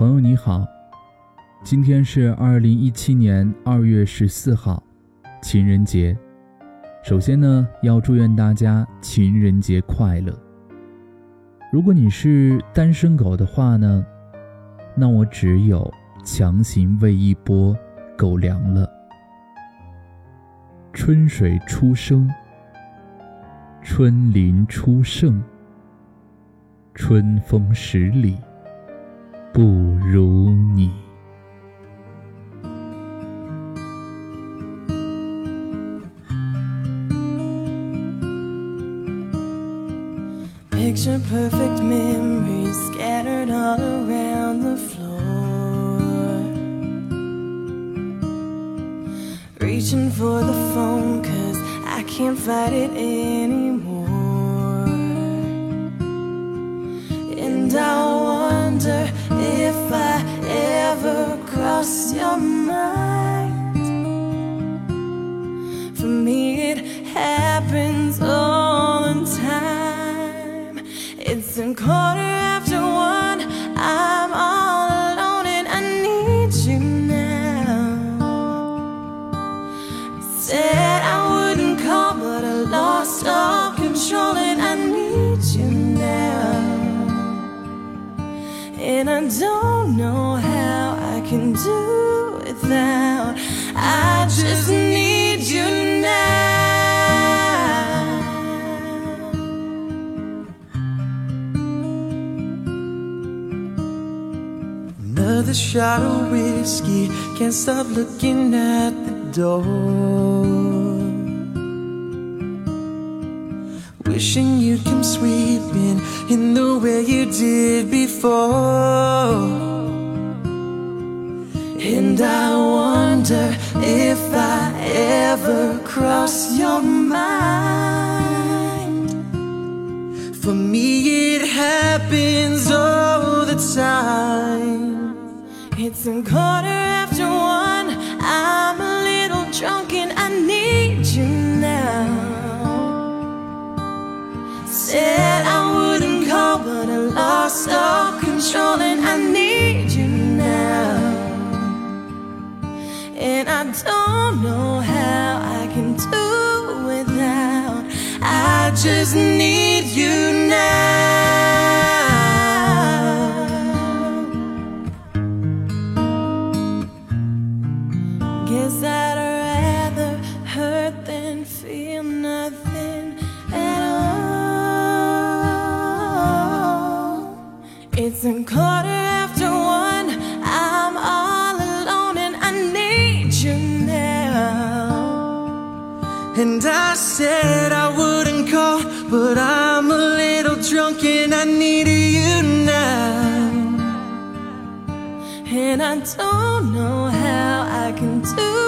朋友你好，今天是二零一七年二月十四号，情人节。首先呢，要祝愿大家情人节快乐。如果你是单身狗的话呢，那我只有强行喂一波狗粮了。春水初生，春林初盛，春风十里。不如你。Picture perfect memories scattered all around the floor. Reaching for the phone, cause I can't fight it anymore. If I ever cross your mind. Can do without. I just need you now. Another shot of whiskey, can't stop looking at the door. Wishing you'd come sweeping in the way you did before. And I wonder if I ever cross your mind. For me, it happens all the time. It's a quarter after one. I'm a little drunk and I need you now. Said I wouldn't call, but I lost all control And I don't know how I can do without. I just need you now. Guess I'd rather hurt than feel nothing at all. It's a you now. And I said I wouldn't call, but I'm a little drunk and I need you now. And I don't know how I can do